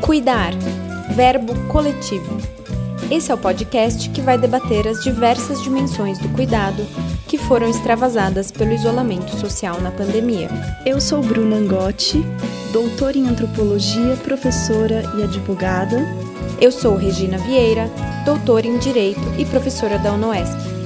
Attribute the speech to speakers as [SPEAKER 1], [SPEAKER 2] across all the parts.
[SPEAKER 1] Cuidar, verbo coletivo. Esse é o podcast que vai debater as diversas dimensões do cuidado que foram extravasadas pelo isolamento social na pandemia.
[SPEAKER 2] Eu sou Bruna Angotti, doutora em antropologia, professora e advogada.
[SPEAKER 1] Eu sou Regina Vieira, doutora em direito e professora da UNOESC.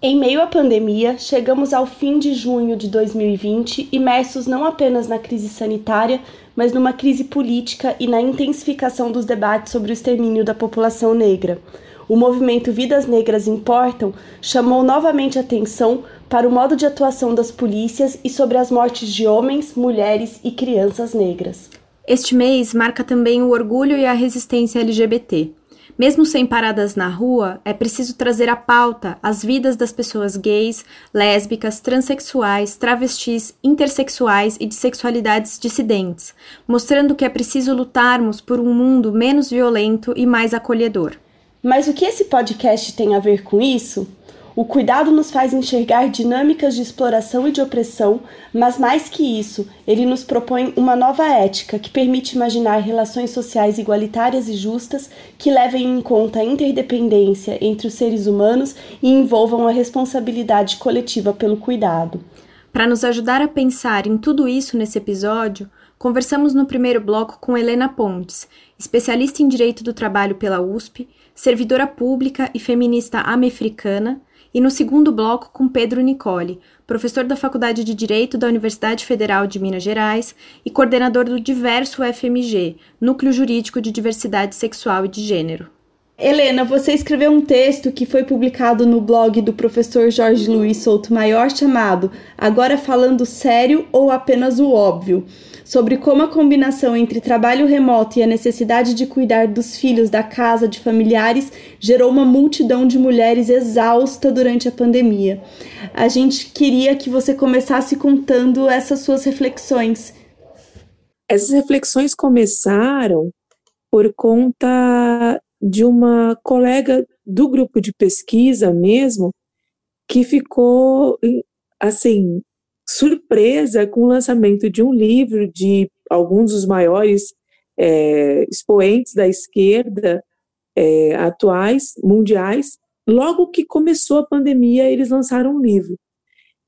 [SPEAKER 2] Em meio à pandemia, chegamos ao fim de junho de 2020, imersos não apenas na crise sanitária, mas numa crise política e na intensificação dos debates sobre o extermínio da população negra. O movimento Vidas Negras Importam chamou novamente atenção para o modo de atuação das polícias e sobre as mortes de homens, mulheres e crianças negras.
[SPEAKER 1] Este mês marca também o orgulho e a resistência LGBT. Mesmo sem paradas na rua, é preciso trazer à pauta as vidas das pessoas gays, lésbicas, transexuais, travestis, intersexuais e de sexualidades dissidentes, mostrando que é preciso lutarmos por um mundo menos violento e mais acolhedor.
[SPEAKER 2] Mas o que esse podcast tem a ver com isso? O cuidado nos faz enxergar dinâmicas de exploração e de opressão, mas mais que isso, ele nos propõe uma nova ética que permite imaginar relações sociais igualitárias e justas que levem em conta a interdependência entre os seres humanos e envolvam a responsabilidade coletiva pelo cuidado.
[SPEAKER 1] Para nos ajudar a pensar em tudo isso nesse episódio, conversamos no primeiro bloco com Helena Pontes, especialista em Direito do Trabalho pela USP, servidora pública e feminista americana e no segundo bloco com Pedro Nicole, professor da Faculdade de Direito da Universidade Federal de Minas Gerais e coordenador do Diverso FMG, Núcleo Jurídico de Diversidade Sexual e de Gênero.
[SPEAKER 2] Helena, você escreveu um texto que foi publicado no blog do professor Jorge Luiz Souto Maior chamado Agora Falando Sério ou Apenas o Óbvio sobre como a combinação entre trabalho remoto e a necessidade de cuidar dos filhos da casa de familiares gerou uma multidão de mulheres exausta durante a pandemia. A gente queria que você começasse contando essas suas reflexões.
[SPEAKER 3] Essas reflexões começaram por conta de uma colega do grupo de pesquisa mesmo que ficou assim surpresa com o lançamento de um livro de alguns dos maiores é, expoentes da esquerda é, atuais, mundiais. Logo que começou a pandemia, eles lançaram um livro.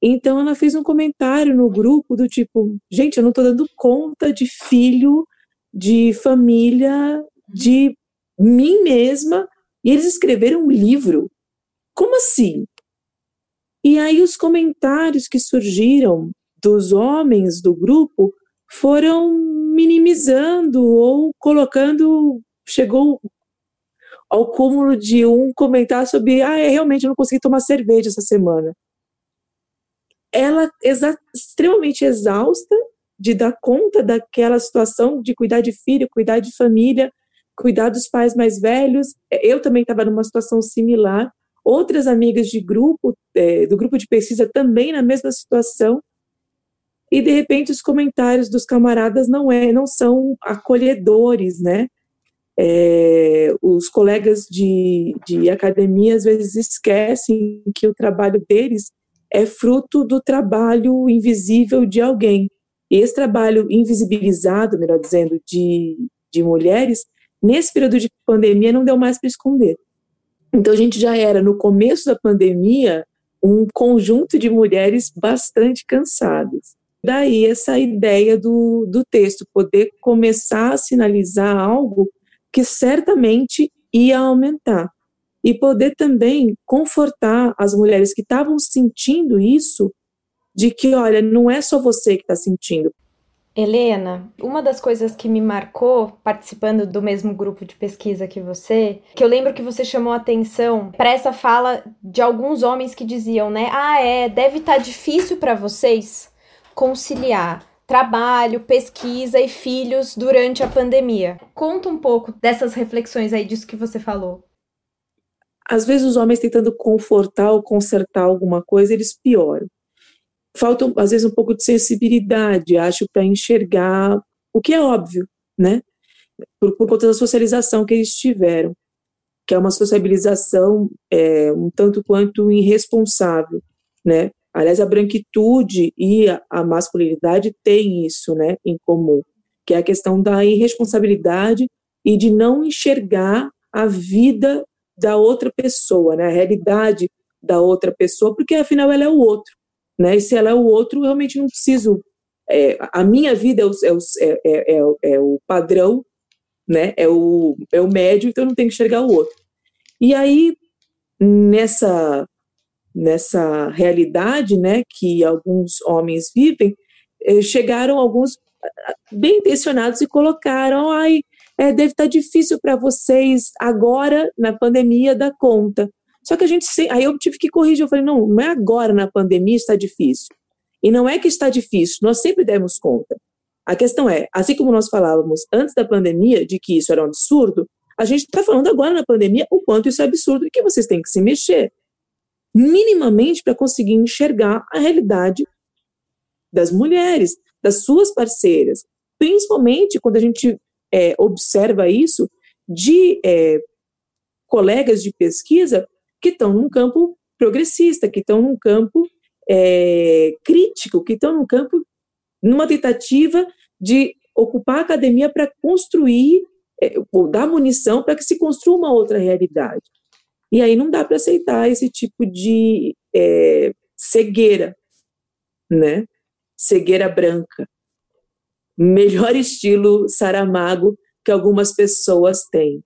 [SPEAKER 3] Então ela fez um comentário no grupo do tipo, gente, eu não estou dando conta de filho, de família, de mim mesma, e eles escreveram um livro. Como assim? E aí os comentários que surgiram dos homens do grupo foram minimizando ou colocando, chegou ao cúmulo de um comentar sobre, ah, é, realmente eu não consegui tomar cerveja essa semana. Ela exa extremamente exausta de dar conta daquela situação de cuidar de filho, cuidar de família, cuidar dos pais mais velhos. Eu também estava numa situação similar outras amigas de grupo, é, do grupo de pesquisa também na mesma situação, e de repente os comentários dos camaradas não é, não são acolhedores, né? É, os colegas de, de academia às vezes esquecem que o trabalho deles é fruto do trabalho invisível de alguém. E esse trabalho invisibilizado, melhor dizendo, de, de mulheres, nesse período de pandemia não deu mais para esconder. Então a gente já era no começo da pandemia um conjunto de mulheres bastante cansadas. Daí essa ideia do, do texto, poder começar a sinalizar algo que certamente ia aumentar. E poder também confortar as mulheres que estavam sentindo isso, de que, olha, não é só você que está sentindo.
[SPEAKER 1] Helena, uma das coisas que me marcou participando do mesmo grupo de pesquisa que você, que eu lembro que você chamou atenção para essa fala de alguns homens que diziam, né? Ah, é, deve estar tá difícil para vocês conciliar trabalho, pesquisa e filhos durante a pandemia. Conta um pouco dessas reflexões aí disso que você falou.
[SPEAKER 3] Às vezes os homens tentando confortar ou consertar alguma coisa, eles pioram falta às vezes um pouco de sensibilidade, acho, para enxergar o que é óbvio, né? Por, por, conta da socialização que eles tiveram, que é uma sociabilização é, um tanto quanto irresponsável, né? Aliás, a branquitude e a, a masculinidade têm isso, né, em comum. que é a questão da irresponsabilidade e de não enxergar a vida da outra pessoa, né, a realidade da outra pessoa, porque afinal ela é o outro, né, e se ela é o outro, eu realmente não preciso, é, a minha vida é o, é, o, é, é, é o padrão, né, é o, é o médio, então eu não tenho que enxergar o outro. E aí, nessa, nessa realidade, né, que alguns homens vivem, eh, chegaram alguns ah, bem intencionados e colocaram, ai, é, deve estar difícil para vocês agora, na pandemia, dar conta. Só que a gente, aí eu tive que corrigir, eu falei, não, não é agora na pandemia está difícil. E não é que está difícil, nós sempre demos conta. A questão é, assim como nós falávamos antes da pandemia de que isso era um absurdo, a gente está falando agora na pandemia o quanto isso é absurdo e que vocês têm que se mexer minimamente para conseguir enxergar a realidade das mulheres, das suas parceiras, principalmente quando a gente é, observa isso de é, colegas de pesquisa que estão num campo progressista, que estão num campo é, crítico, que estão num campo numa tentativa de ocupar a academia para construir é, ou dar munição para que se construa uma outra realidade. E aí não dá para aceitar esse tipo de é, cegueira, né? Cegueira branca. Melhor estilo Saramago que algumas pessoas têm.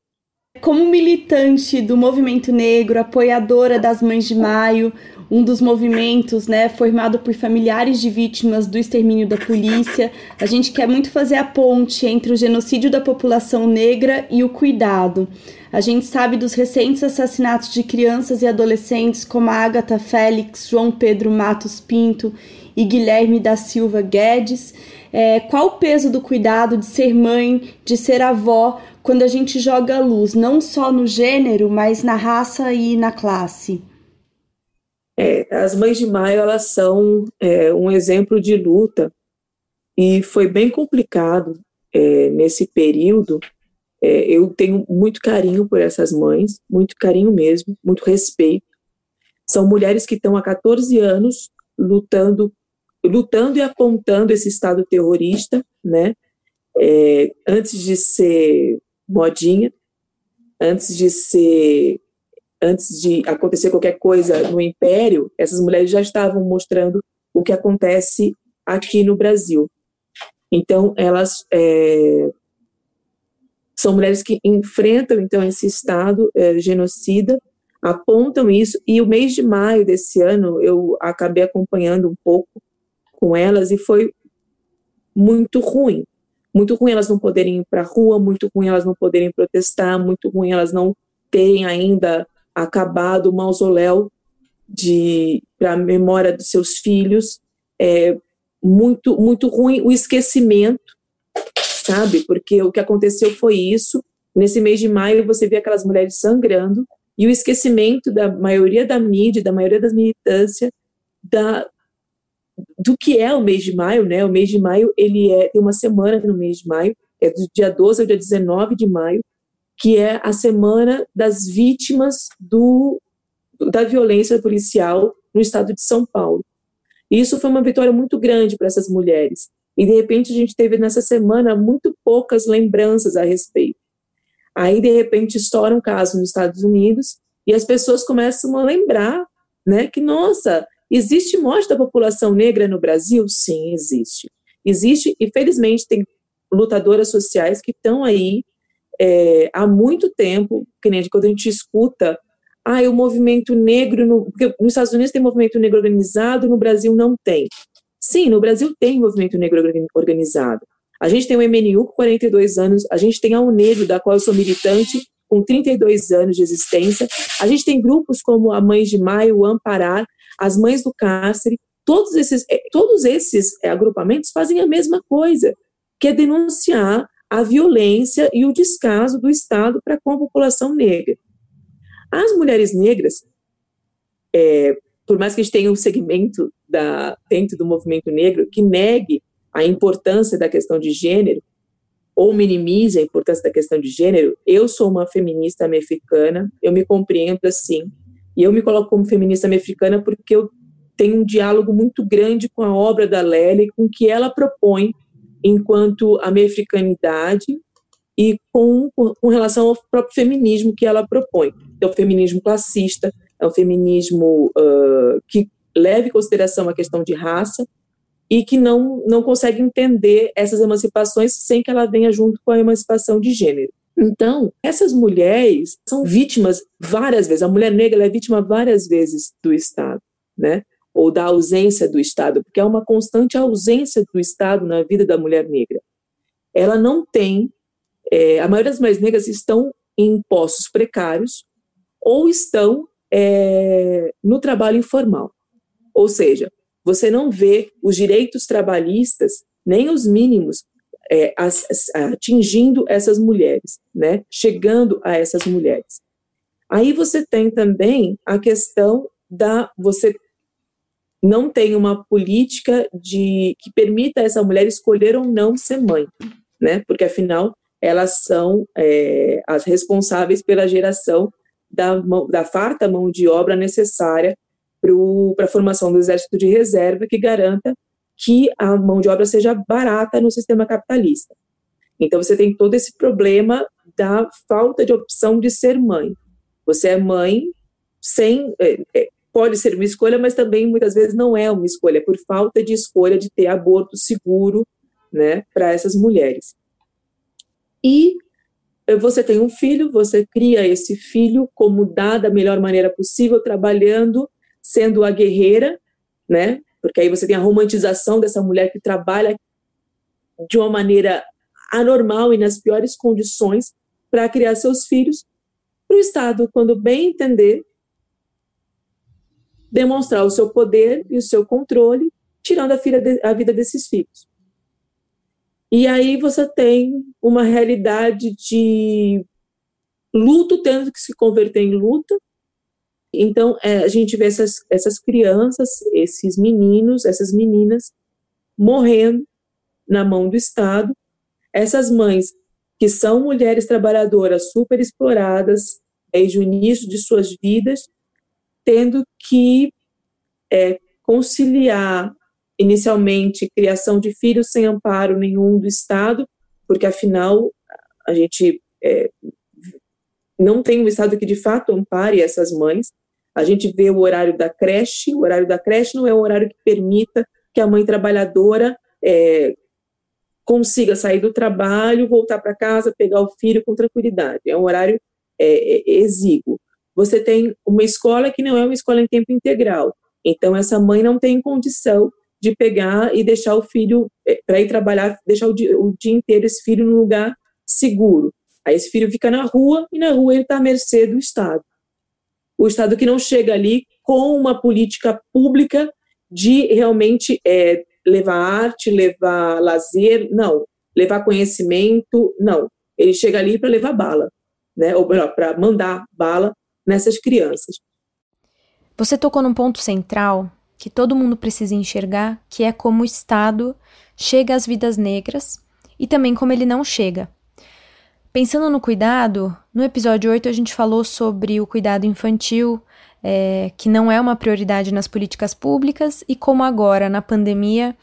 [SPEAKER 2] Como militante do movimento negro, apoiadora das Mães de Maio, um dos movimentos, né, formado por familiares de vítimas do extermínio da polícia, a gente quer muito fazer a ponte entre o genocídio da população negra e o cuidado. A gente sabe dos recentes assassinatos de crianças e adolescentes como a Agatha Félix, João Pedro Matos Pinto e Guilherme da Silva Guedes. É, qual o peso do cuidado de ser mãe, de ser avó, quando a gente joga luz não só no gênero, mas na raça e na classe?
[SPEAKER 3] É, as mães de maio elas são é, um exemplo de luta e foi bem complicado é, nesse período é, eu tenho muito carinho por essas mães, muito carinho mesmo, muito respeito. São mulheres que estão há 14 anos lutando, lutando e apontando esse Estado terrorista, né? É, antes de ser modinha, antes de ser, antes de acontecer qualquer coisa no Império, essas mulheres já estavam mostrando o que acontece aqui no Brasil. Então, elas é, são mulheres que enfrentam, então, esse Estado é, genocida, apontam isso, e o mês de maio desse ano eu acabei acompanhando um pouco com elas e foi muito ruim. Muito ruim elas não poderem ir para a rua, muito ruim elas não poderem protestar, muito ruim elas não terem ainda acabado o mausoléu para a memória dos seus filhos. É muito, muito ruim o esquecimento sabe? Porque o que aconteceu foi isso. Nesse mês de maio, você vê aquelas mulheres sangrando e o esquecimento da maioria da mídia, da maioria das militâncias, da, do que é o mês de maio, né? O mês de maio, ele é, tem uma semana no mês de maio, é do dia 12 ao dia 19 de maio, que é a semana das vítimas do, da violência policial no estado de São Paulo. E isso foi uma vitória muito grande para essas mulheres. E de repente a gente teve nessa semana muito poucas lembranças a respeito. Aí de repente estoura um caso nos Estados Unidos e as pessoas começam a lembrar, né, que nossa, existe morte da população negra no Brasil? Sim, existe. Existe e felizmente tem lutadoras sociais que estão aí é, há muito tempo, que nem quando a gente escuta, ah, o movimento negro, no, porque nos Estados Unidos tem movimento negro organizado, no Brasil não tem. Sim, no Brasil tem movimento negro organizado. A gente tem o MNU com 42 anos, a gente tem a UNEGRO, da qual eu sou militante, com 32 anos de existência. A gente tem grupos como a Mães de Maio, o Amparar, as Mães do Cárcere. Todos esses, eh, todos esses eh, agrupamentos fazem a mesma coisa, que é denunciar a violência e o descaso do Estado para com a população negra. As mulheres negras, é, por mais que a gente tenha um segmento da, dentro do movimento negro que negue a importância da questão de gênero ou minimize a importância da questão de gênero, eu sou uma feminista mexicana, eu me compreendo assim, e eu me coloco como feminista mexicana porque eu tenho um diálogo muito grande com a obra da Lélia e com o que ela propõe enquanto a mefricanidade e com, com relação ao próprio feminismo que ela propõe. É o feminismo classista, é um feminismo uh, que leva em consideração a questão de raça e que não, não consegue entender essas emancipações sem que ela venha junto com a emancipação de gênero. Então, essas mulheres são vítimas várias vezes. A mulher negra é vítima várias vezes do Estado, né? Ou da ausência do Estado, porque há uma constante ausência do Estado na vida da mulher negra. Ela não tem. É, a maioria das mulheres negras estão em postos precários ou estão é, no trabalho informal. Ou seja, você não vê os direitos trabalhistas, nem os mínimos, é, atingindo essas mulheres, né? chegando a essas mulheres. Aí você tem também a questão da você não tem uma política de que permita essa mulher escolher ou não ser mãe, né? Porque afinal elas são é, as responsáveis pela geração da, da farta mão de obra necessária para a formação do exército de reserva que garanta que a mão de obra seja barata no sistema capitalista. Então você tem todo esse problema da falta de opção de ser mãe. Você é mãe sem é, é, pode ser uma escolha, mas também muitas vezes não é uma escolha por falta de escolha de ter aborto seguro, né, para essas mulheres. E você tem um filho, você cria esse filho como dá da melhor maneira possível, trabalhando, sendo a guerreira, né? Porque aí você tem a romantização dessa mulher que trabalha de uma maneira anormal e nas piores condições para criar seus filhos, para o Estado, quando bem entender, demonstrar o seu poder e o seu controle, tirando a, de, a vida desses filhos. E aí você tem uma realidade de luto tendo que se converter em luta. Então, é, a gente vê essas, essas crianças, esses meninos, essas meninas morrendo na mão do Estado. Essas mães que são mulheres trabalhadoras super exploradas desde o início de suas vidas, tendo que é, conciliar inicialmente criação de filhos sem amparo nenhum do Estado, porque afinal a gente é, não tem um Estado que de fato ampare essas mães. A gente vê o horário da creche, o horário da creche não é um horário que permita que a mãe trabalhadora é, consiga sair do trabalho, voltar para casa, pegar o filho com tranquilidade. É um horário é, é exíguo. Você tem uma escola que não é uma escola em tempo integral. Então, essa mãe não tem condição de pegar e deixar o filho é, para ir trabalhar, deixar o dia, o dia inteiro esse filho num lugar seguro. Aí esse filho fica na rua e na rua ele está à mercê do Estado. O Estado que não chega ali com uma política pública de realmente é, levar arte, levar lazer, não. Levar conhecimento, não. Ele chega ali para levar bala, né? ou melhor, para mandar bala nessas crianças.
[SPEAKER 1] Você tocou num ponto central que todo mundo precisa enxergar, que é como o Estado chega às vidas negras e também como ele não chega. Pensando no cuidado, no episódio 8 a gente falou sobre o cuidado infantil, é, que não é uma prioridade nas políticas públicas, e como agora, na pandemia,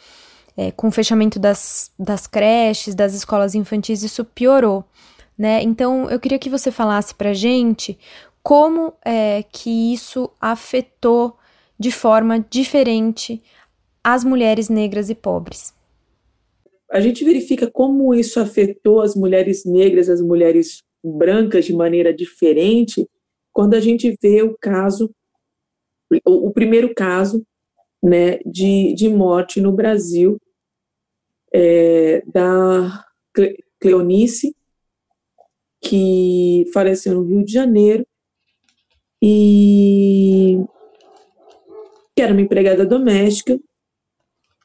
[SPEAKER 1] é, com o fechamento das, das creches, das escolas infantis, isso piorou. Né? Então, eu queria que você falasse para gente como é, que isso afetou de forma diferente as mulheres negras e pobres.
[SPEAKER 3] A gente verifica como isso afetou as mulheres negras, as mulheres brancas de maneira diferente, quando a gente vê o caso, o, o primeiro caso né, de, de morte no Brasil é, da Cleonice, que faleceu no Rio de Janeiro, e que era uma empregada doméstica,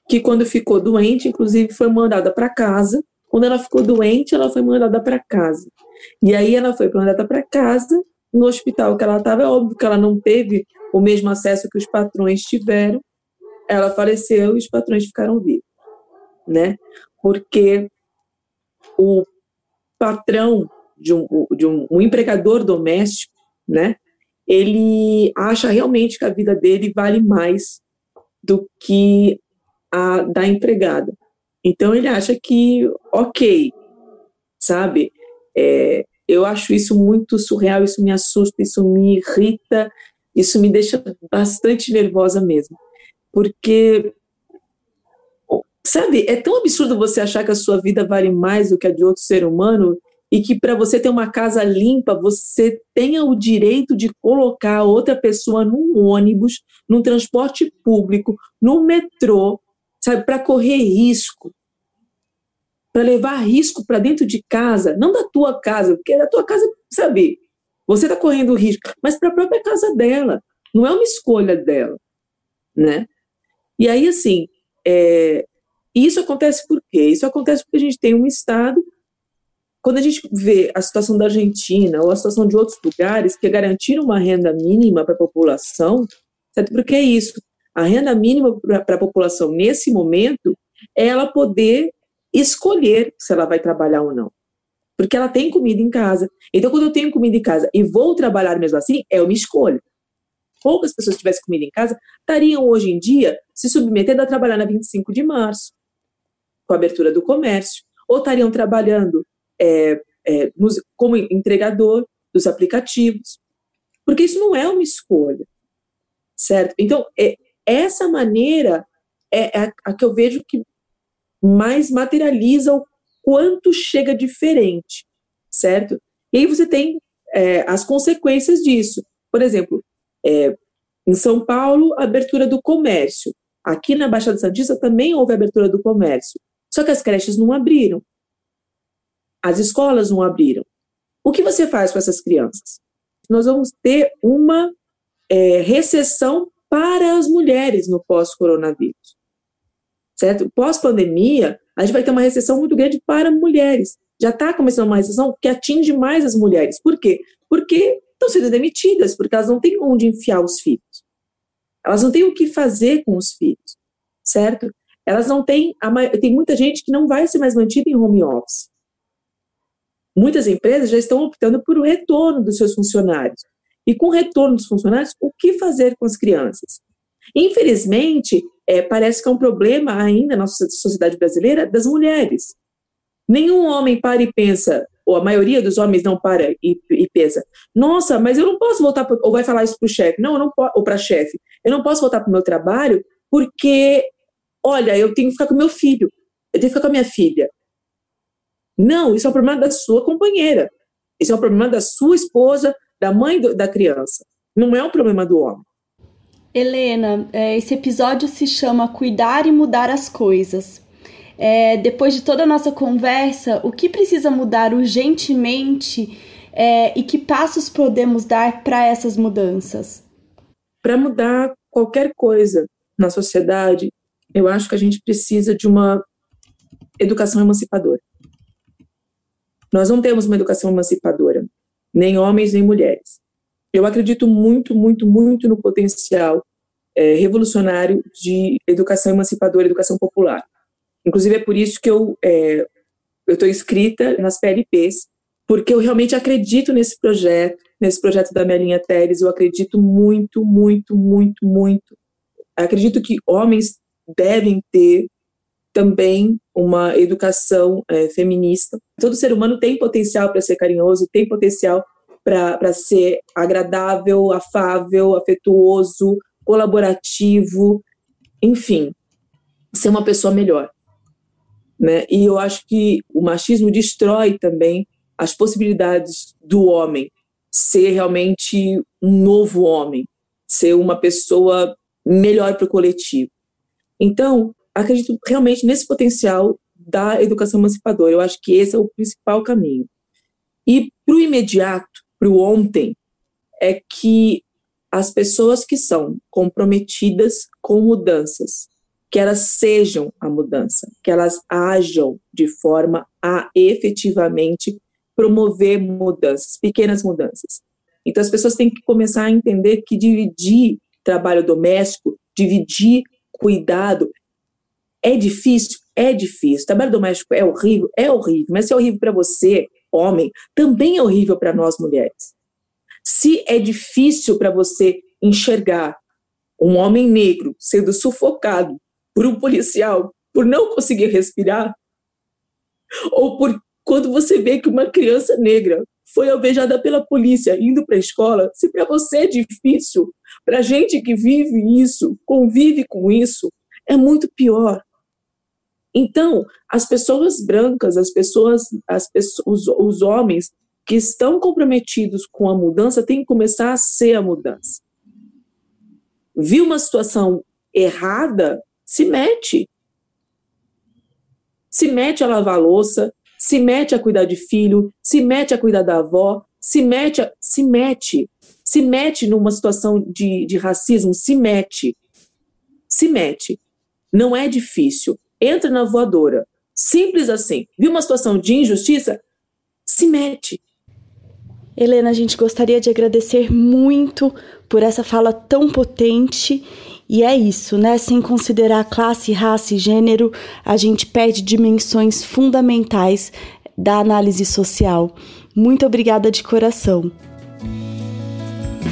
[SPEAKER 3] que quando ficou doente, inclusive foi mandada para casa. Quando ela ficou doente, ela foi mandada para casa. E aí ela foi mandada para casa, no hospital que ela estava, é óbvio que ela não teve o mesmo acesso que os patrões tiveram. Ela faleceu e os patrões ficaram vivos, né? Porque o patrão de um, de um, um empregador doméstico, né? ele acha realmente que a vida dele vale mais do que a da empregada. Então ele acha que, ok, sabe? É, eu acho isso muito surreal, isso me assusta, isso me irrita, isso me deixa bastante nervosa mesmo. Porque, sabe, é tão absurdo você achar que a sua vida vale mais do que a de outro ser humano e que para você ter uma casa limpa, você tenha o direito de colocar outra pessoa num ônibus, num transporte público, no metrô, sabe, para correr risco, para levar risco para dentro de casa, não da tua casa, porque da tua casa, sabe, você está correndo risco, mas para a própria casa dela, não é uma escolha dela, né? E aí, assim, é, isso acontece por quê? Isso acontece porque a gente tem um Estado quando a gente vê a situação da Argentina ou a situação de outros lugares que garantiram uma renda mínima para a população, certo? Porque é isso. A renda mínima para a população nesse momento é ela poder escolher se ela vai trabalhar ou não. Porque ela tem comida em casa. Então, quando eu tenho comida em casa e vou trabalhar mesmo assim, é uma escolha. Poucas pessoas tivessem comida em casa estariam hoje em dia se submetendo a trabalhar na 25 de março, com a abertura do comércio, ou estariam trabalhando é, é, nos, como entregador dos aplicativos, porque isso não é uma escolha, certo? Então, é, essa maneira é a, a que eu vejo que mais materializa o quanto chega diferente, certo? E aí você tem é, as consequências disso. Por exemplo, é, em São Paulo, abertura do comércio. Aqui na Baixada Santista também houve abertura do comércio. Só que as creches não abriram. As escolas não abriram. O que você faz com essas crianças? Nós vamos ter uma é, recessão para as mulheres no pós-coronavírus. Certo? Pós-pandemia, a gente vai ter uma recessão muito grande para mulheres. Já está começando uma recessão que atinge mais as mulheres. Por quê? Porque estão sendo demitidas, porque elas não têm onde enfiar os filhos. Elas não têm o que fazer com os filhos, certo? Elas não têm. Tem muita gente que não vai ser mais mantida em home office. Muitas empresas já estão optando por o retorno dos seus funcionários. E com o retorno dos funcionários, o que fazer com as crianças? Infelizmente, é, parece que é um problema ainda na nossa sociedade brasileira das mulheres. Nenhum homem para e pensa, ou a maioria dos homens não para e, e pensa, nossa, mas eu não posso voltar, pro, ou vai falar isso para o chefe, não, eu não ou para chefe, eu não posso voltar para o meu trabalho porque, olha, eu tenho que ficar com meu filho, eu tenho que ficar com a minha filha. Não, isso é um problema da sua companheira. Isso é um problema da sua esposa, da mãe do, da criança. Não é um problema do homem.
[SPEAKER 2] Helena, é, esse episódio se chama Cuidar e Mudar as Coisas. É, depois de toda a nossa conversa, o que precisa mudar urgentemente é, e que passos podemos dar para essas mudanças?
[SPEAKER 3] Para mudar qualquer coisa na sociedade, eu acho que a gente precisa de uma educação emancipadora. Nós não temos uma educação emancipadora, nem homens nem mulheres. Eu acredito muito, muito, muito no potencial é, revolucionário de educação emancipadora, educação popular. Inclusive é por isso que eu é, estou inscrita nas PLPs, porque eu realmente acredito nesse projeto, nesse projeto da Melinha Teres, eu acredito muito, muito, muito, muito. Acredito que homens devem ter também uma educação é, feminista. Todo ser humano tem potencial para ser carinhoso, tem potencial para ser agradável, afável, afetuoso, colaborativo, enfim, ser uma pessoa melhor. Né? E eu acho que o machismo destrói também as possibilidades do homem ser realmente um novo homem, ser uma pessoa melhor para o coletivo. Então, acredito realmente nesse potencial da educação emancipadora. Eu acho que esse é o principal caminho. E para o imediato, para o ontem, é que as pessoas que são comprometidas com mudanças, que elas sejam a mudança, que elas ajam de forma a efetivamente promover mudanças, pequenas mudanças. Então as pessoas têm que começar a entender que dividir trabalho doméstico, dividir cuidado é difícil? É difícil. Trabalho doméstico é horrível? É horrível. Mas se é horrível para você, homem, também é horrível para nós mulheres. Se é difícil para você enxergar um homem negro sendo sufocado por um policial por não conseguir respirar, ou por quando você vê que uma criança negra foi alvejada pela polícia indo para a escola, se para você é difícil, para gente que vive isso, convive com isso, é muito pior. Então, as pessoas brancas, as pessoas, as pessoas os, os homens que estão comprometidos com a mudança têm que começar a ser a mudança. Viu uma situação errada, se mete. Se mete a lavar louça, se mete a cuidar de filho, se mete a cuidar da avó, se mete, a, se mete, se mete numa situação de, de racismo, se mete, se mete. Não é difícil. Entra na voadora. Simples assim. Viu uma situação de injustiça? Se mete.
[SPEAKER 2] Helena, a gente gostaria de agradecer muito por essa fala tão potente. E é isso, né? Sem considerar classe, raça e gênero, a gente perde dimensões fundamentais da análise social. Muito obrigada de coração.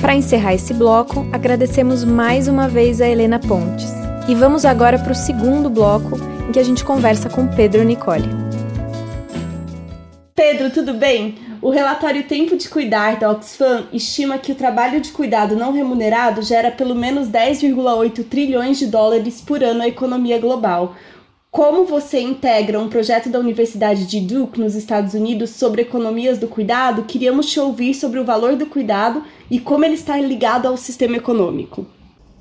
[SPEAKER 1] Para encerrar esse bloco, agradecemos mais uma vez a Helena Pontes. E vamos agora para o segundo bloco, em que a gente conversa com Pedro Nicole.
[SPEAKER 2] Pedro, tudo bem? O relatório Tempo de Cuidar da Oxfam estima que o trabalho de cuidado não remunerado gera pelo menos 10,8 trilhões de dólares por ano à economia global. Como você integra um projeto da Universidade de Duke, nos Estados Unidos, sobre economias do cuidado, queríamos te ouvir sobre o valor do cuidado e como ele está ligado ao sistema econômico.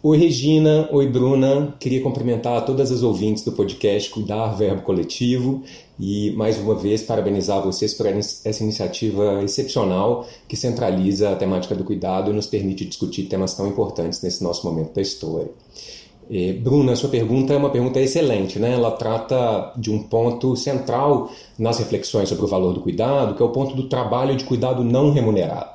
[SPEAKER 4] Oi, Regina. Oi, Bruna. Queria cumprimentar todas as ouvintes do podcast Cuidar Verbo Coletivo e, mais uma vez, parabenizar vocês por essa iniciativa excepcional que centraliza a temática do cuidado e nos permite discutir temas tão importantes nesse nosso momento da história. E, Bruna, sua pergunta é uma pergunta excelente, né? Ela trata de um ponto central nas reflexões sobre o valor do cuidado, que é o ponto do trabalho de cuidado não remunerado.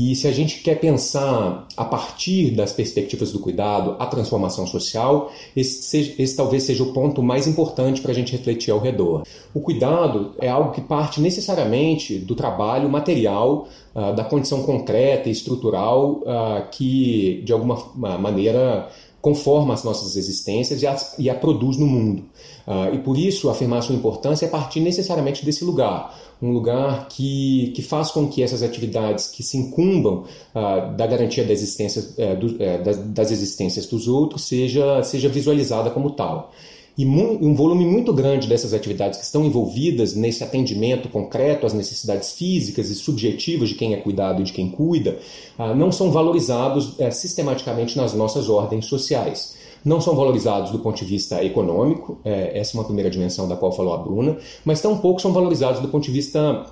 [SPEAKER 4] E se a gente quer pensar a partir das perspectivas do cuidado, a transformação social, esse, seja, esse talvez seja o ponto mais importante para a gente refletir ao redor. O cuidado é algo que parte necessariamente do trabalho material, uh, da condição concreta e estrutural uh, que, de alguma maneira, conforma as nossas existências e a, e a produz no mundo. Uh, e por isso afirmar sua importância é partir necessariamente desse lugar, um lugar que, que faz com que essas atividades que se incumbam uh, da garantia da existência, uh, do, uh, das, das, existências dos outros seja, seja visualizada como tal. E um volume muito grande dessas atividades que estão envolvidas nesse atendimento concreto às necessidades físicas e subjetivas de quem é cuidado e de quem cuida, ah, não são valorizados eh, sistematicamente nas nossas ordens sociais. Não são valorizados do ponto de vista econômico, é, essa é uma primeira dimensão da qual falou a Bruna, mas tampouco são valorizados do ponto de vista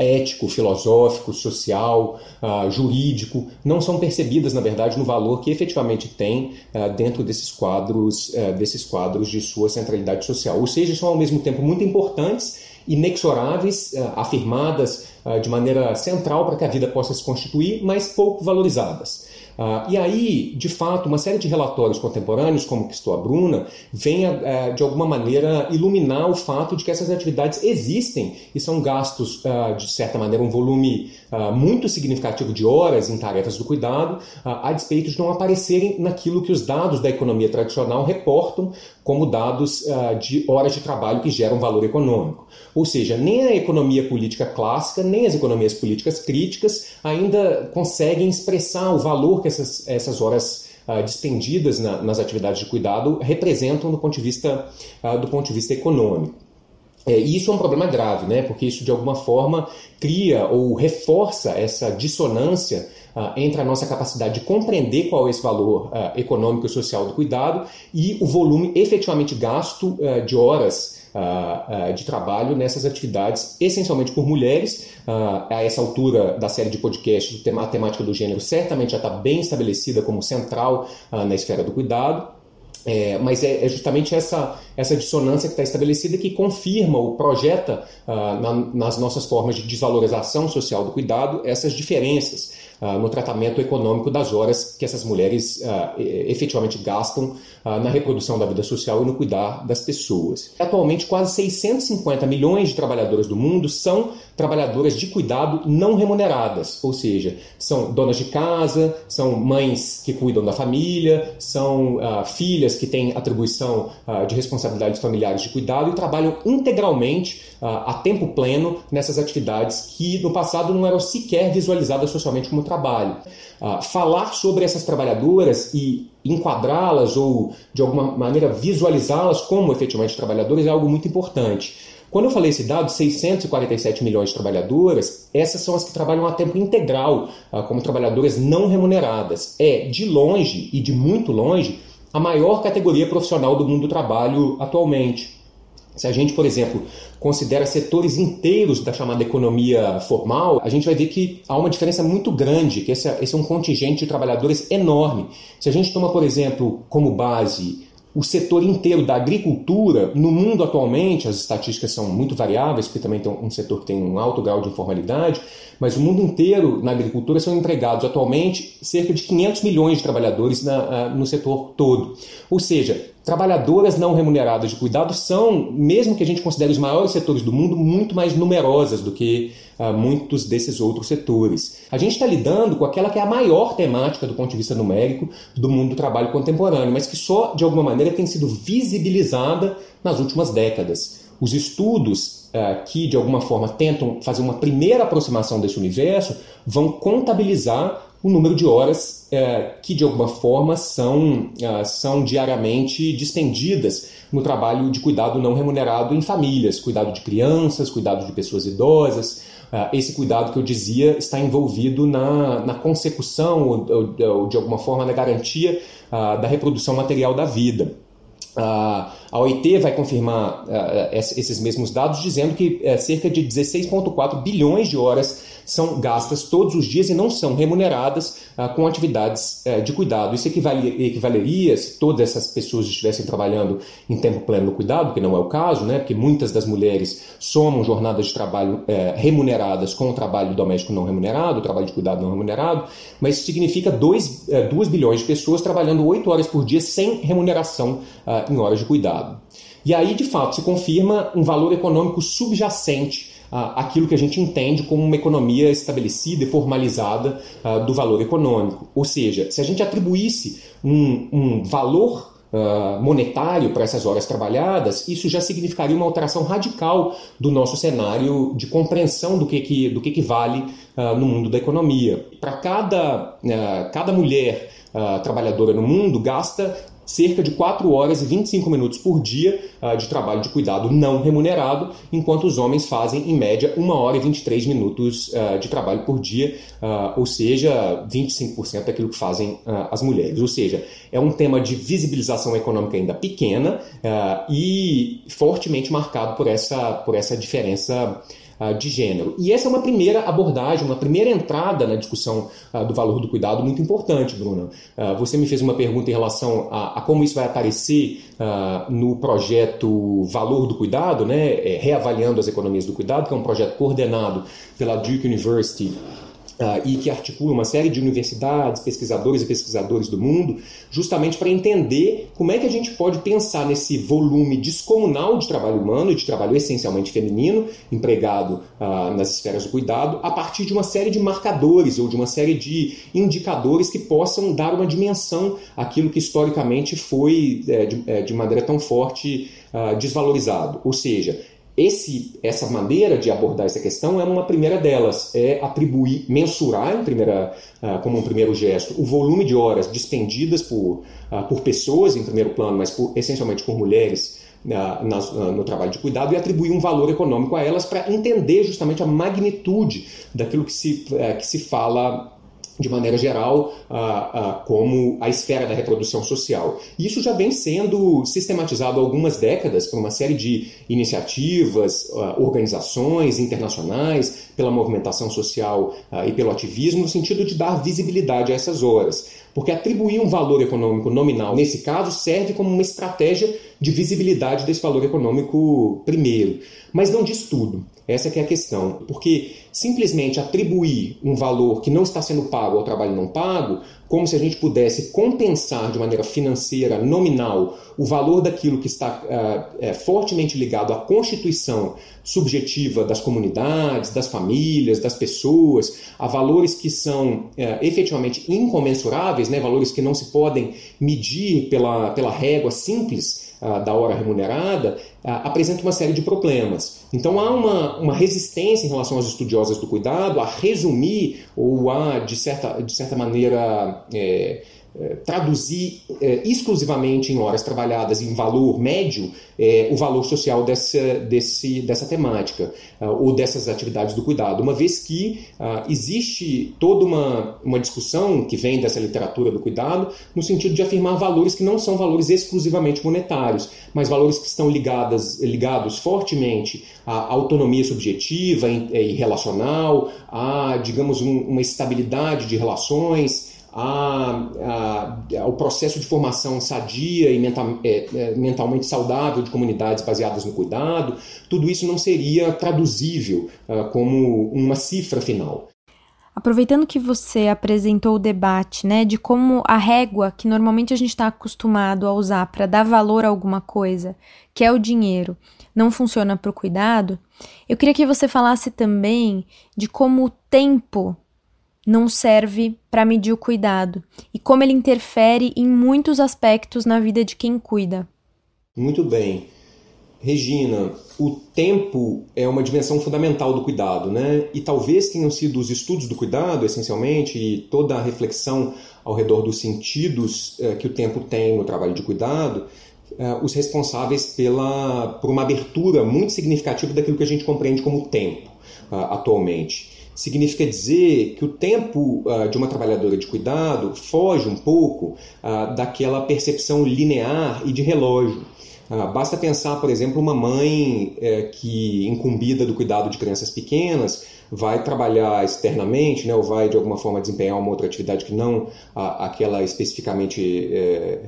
[SPEAKER 4] ético, filosófico, social, uh, jurídico, não são percebidas, na verdade, no valor que efetivamente tem uh, dentro desses quadros, uh, desses quadros de sua centralidade social. Ou seja, são ao mesmo tempo muito importantes, inexoráveis, afirmadas de maneira central para que a vida possa se constituir, mas pouco valorizadas. Uh, e aí, de fato, uma série de relatórios contemporâneos, como que estou a Bruna, vem uh, de alguma maneira iluminar o fato de que essas atividades existem e são gastos, uh, de certa maneira, um volume ah, muito significativo de horas em tarefas do cuidado, a despeito de não aparecerem naquilo que os dados da economia tradicional reportam como dados de horas de trabalho que geram valor econômico. Ou seja, nem a economia política clássica, nem as economias políticas críticas ainda conseguem expressar o valor que essas, essas horas uh, dispendidas na, nas atividades de cuidado representam do ponto de vista, uh, do ponto de vista econômico. É, e isso é um problema grave, né? porque isso de alguma forma cria ou reforça essa dissonância uh, entre a nossa capacidade de compreender qual é esse valor econômico e social do cuidado e o volume efetivamente gasto de horas de trabalho nessas atividades, essencialmente por mulheres. Uh, a essa altura da série de podcasts, a temática do gênero certamente já está bem estabelecida como central na esfera do cuidado. É, mas é, é, justamente essa, essa dissonância que está estabelecida que confirma ou projeta na, nas nossas formas de desvalorização social do cuidado essas diferenças uh, no tratamento econômico das horas que essas mulheres uh, efetivamente gastam na reprodução da vida social e no cuidar das pessoas. Atualmente, quase 650 milhões de trabalhadoras do mundo são trabalhadoras de cuidado não remuneradas, ou seja, são donas de casa, são mães que cuidam da família, são filhas que têm atribuição de responsabilidade responsabilidades familiares de cuidado e trabalham integralmente a tempo pleno nessas atividades que no passado não eram sequer visualizadas socialmente como trabalho. falar sobre essas trabalhadoras e enquadrá-las ou de alguma maneira visualizá-las como efetivamente trabalhadoras é algo muito importante. Quando eu falei esse dado, 647 milhões de trabalhadoras, essas são as que trabalham a tempo integral, ah, como trabalhadoras não remuneradas. É, de longe e de muito longe, a maior categoria profissional do mundo do trabalho atualmente. Se a gente, por exemplo, considera setores inteiros da chamada economia formal, a gente vai ver que há uma diferença muito grande, que esse é, esse é um contingente de trabalhadores enorme. Se a gente toma, por exemplo, como base o setor inteiro da agricultura, no mundo atualmente, as estatísticas são muito variáveis, porque também tem um setor que tem um alto grau de informalidade, mas o mundo inteiro na agricultura são empregados atualmente cerca de 500 milhões de trabalhadores na, no setor todo. Ou seja, trabalhadoras não remuneradas de cuidado são, mesmo que a gente considere os maiores setores do mundo, muito mais numerosas do que uh, muitos desses outros setores. A gente está lidando com aquela que é a maior temática do ponto de vista numérico do mundo do trabalho contemporâneo, mas que só de alguma maneira tem sido visibilizada nas últimas décadas. Os estudos uh, que de alguma forma tentam fazer uma primeira aproximação desse universo vão contabilizar o número de horas é, que, de alguma forma, são, é, são diariamente distendidas no trabalho de cuidado não remunerado em famílias, cuidado de crianças, cuidado de pessoas idosas. É, esse cuidado que eu dizia está envolvido na, na consecução, ou, ou, ou de alguma forma, na garantia da reprodução material da vida. A OIT vai confirmar esses mesmos dados, dizendo que cerca de 16,4 bilhões de horas são gastas todos os dias e não são remuneradas ah, com atividades eh, de cuidado. Isso equivale, equivaleria se todas essas pessoas estivessem trabalhando em tempo pleno no cuidado, que não é o caso, né? porque muitas das mulheres somam jornadas de trabalho eh, remuneradas com o trabalho doméstico não remunerado, o trabalho de cuidado não remunerado, mas isso significa 2 eh, bilhões de pessoas trabalhando 8 horas por dia sem remuneração ah, em horas de cuidado. E aí, de fato, se confirma um valor econômico subjacente aquilo que a gente entende como uma economia estabelecida e formalizada uh, do valor econômico. Ou seja, se a gente atribuísse um, um valor uh, monetário para essas horas trabalhadas, isso já significaria uma alteração radical do nosso cenário de compreensão do que, que, do que, que vale uh, no mundo da economia. Para cada, cada mulher trabalhadora no mundo gasta cerca de 4 horas e 25 minutos por dia uh, de trabalho de cuidado não remunerado, enquanto os homens fazem, em média, 1 hora e 23 minutos uh, de trabalho por dia, uh, ou seja, 25% daquilo que fazem as mulheres. Ou seja, é um tema de visibilização econômica ainda pequena e fortemente marcado por essa, por essa diferença de gênero. E essa é uma primeira abordagem, uma primeira entrada na discussão uh, do valor do cuidado muito importante, Bruna. Uh, você me fez uma pergunta em relação a, a como isso vai aparecer no projeto Valor do Cuidado, né, é, reavaliando as economias do cuidado, que é um projeto coordenado pela Duke University Uh, e que articula uma série de universidades, pesquisadores e pesquisadores do mundo, justamente para entender como é que a gente pode pensar nesse volume descomunal de trabalho humano, de trabalho essencialmente feminino, empregado uh, nas esferas do cuidado, a partir de uma série de marcadores ou de uma série de indicadores que possam dar uma dimensão àquilo que historicamente foi é, de, é, de, maneira tão forte uh, desvalorizado. Ou seja, esse, essa maneira de abordar essa questão é uma primeira delas, é atribuir, mensurar em primeira, uh, como um primeiro gesto o volume de horas dispendidas por, uh, por pessoas em primeiro plano, mas por, essencialmente por mulheres nas, no trabalho de cuidado e atribuir um valor econômico a elas para entender justamente a magnitude daquilo que se, eh, que se fala de maneira geral, como a esfera da reprodução social. Isso já vem sendo sistematizado há algumas décadas por uma série de iniciativas, organizações internacionais, pela movimentação social e pelo ativismo, no sentido de dar visibilidade a essas horas. Porque atribuir um valor econômico nominal, nesse caso, serve como uma estratégia de visibilidade desse valor econômico primeiro. Mas não diz tudo. Essa é a questão. Porque simplesmente atribuir um valor que não está sendo pago ao trabalho não pago, como se a gente pudesse compensar de maneira financeira, nominal, o valor daquilo que está uh, é, fortemente ligado à constituição subjetiva das comunidades, das famílias, das pessoas, a valores que são uh, efetivamente incomensuráveis, né, valores que não se podem medir pela, pela régua simples da hora remunerada apresenta uma série de problemas. Então há uma, uma resistência em relação aos estudiosos do cuidado a resumir ou a, de certa, de certa maneira, é, traduzir é, exclusivamente em horas trabalhadas em valor médio é, o valor social dessa, desse, dessa temática uh, ou dessas atividades do cuidado, uma vez que uh, existe toda uma, uma discussão que vem dessa literatura do cuidado no sentido de afirmar valores que não são valores exclusivamente monetários, mas valores que estão ligadas, ligados fortemente à autonomia subjetiva e relacional, a, digamos, um, uma estabilidade de relações, a, a, ao processo de formação sadia e mental, é, é, mentalmente saudável de comunidades baseadas no cuidado, tudo isso não seria traduzível uh, como uma cifra final.
[SPEAKER 1] Aproveitando que você apresentou o debate, né, de como a régua que normalmente a gente está acostumado a usar para dar valor a alguma coisa, que é o dinheiro, não funciona para o cuidado, eu queria que você falasse também de como o tempo não serve para medir o cuidado e como ele interfere em muitos aspectos na vida de quem cuida.
[SPEAKER 4] Muito bem. Regina, o tempo é uma dimensão fundamental do cuidado, né? E talvez tenham sido os estudos do cuidado, essencialmente, e toda a reflexão ao redor dos sentidos eh, que o tempo tem no trabalho de cuidado, eh, os responsáveis pela, por uma abertura muito significativa daquilo que a gente compreende como tempo uh, atualmente significa dizer que o tempo uh, de uma trabalhadora de cuidado foge um pouco uh, daquela percepção linear e de relógio. Uh, basta pensar, por exemplo, uma mãe eh, que, incumbida do cuidado de crianças pequenas, vai trabalhar externamente, né, ou vai de alguma forma desempenhar uma outra atividade que não a, aquela especificamente é,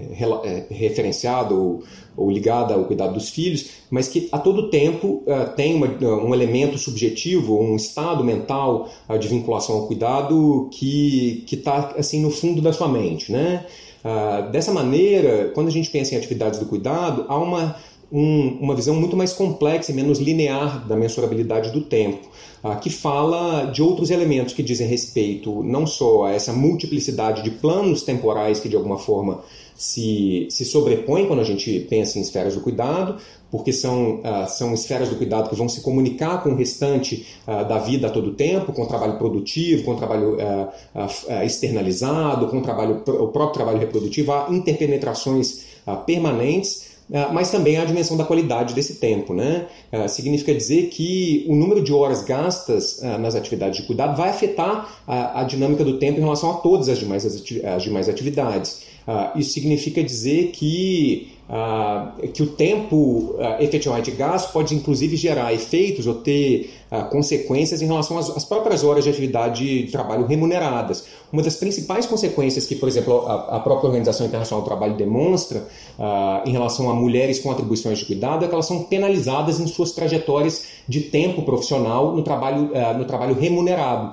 [SPEAKER 4] é, referenciada ou, ou, ligada ao cuidado dos filhos, mas que a todo tempo é, tem uma, um elemento subjetivo, um estado mental é, de vinculação ao cuidado que está assim no fundo da sua mente, né? Uh, dessa maneira, quando a gente pensa em atividades do cuidado, há uma um, uma visão muito mais complexa e menos linear da mensurabilidade do tempo, uh, que fala de outros elementos que dizem respeito não só a essa multiplicidade de planos temporais que de alguma forma se, se sobrepõem quando a gente pensa em esferas do cuidado, porque são, uh, são esferas do cuidado que vão se comunicar com o restante uh, da vida a todo tempo, com o trabalho produtivo, com o trabalho uh, externalizado, com o, trabalho, o próprio trabalho reprodutivo, há interpenetrações permanentes. ah, mas também a dimensão da qualidade desse tempo. Né? Ah, significa dizer que o número de horas gastas ah, nas atividades de cuidado vai afetar a, dinâmica do tempo em relação a todas as demais, as demais atividades. Isso significa dizer que Uh, que o tempo uh, efetivamente gasto pode inclusive gerar efeitos ou ter uh, consequências em relação às, às, próprias horas de atividade de trabalho remuneradas. Uma das principais consequências que, por exemplo, a, a própria Organização Internacional do Trabalho demonstra em relação a mulheres com atribuições de cuidado é que elas são penalizadas em suas trajetórias de tempo profissional no trabalho, no trabalho remunerado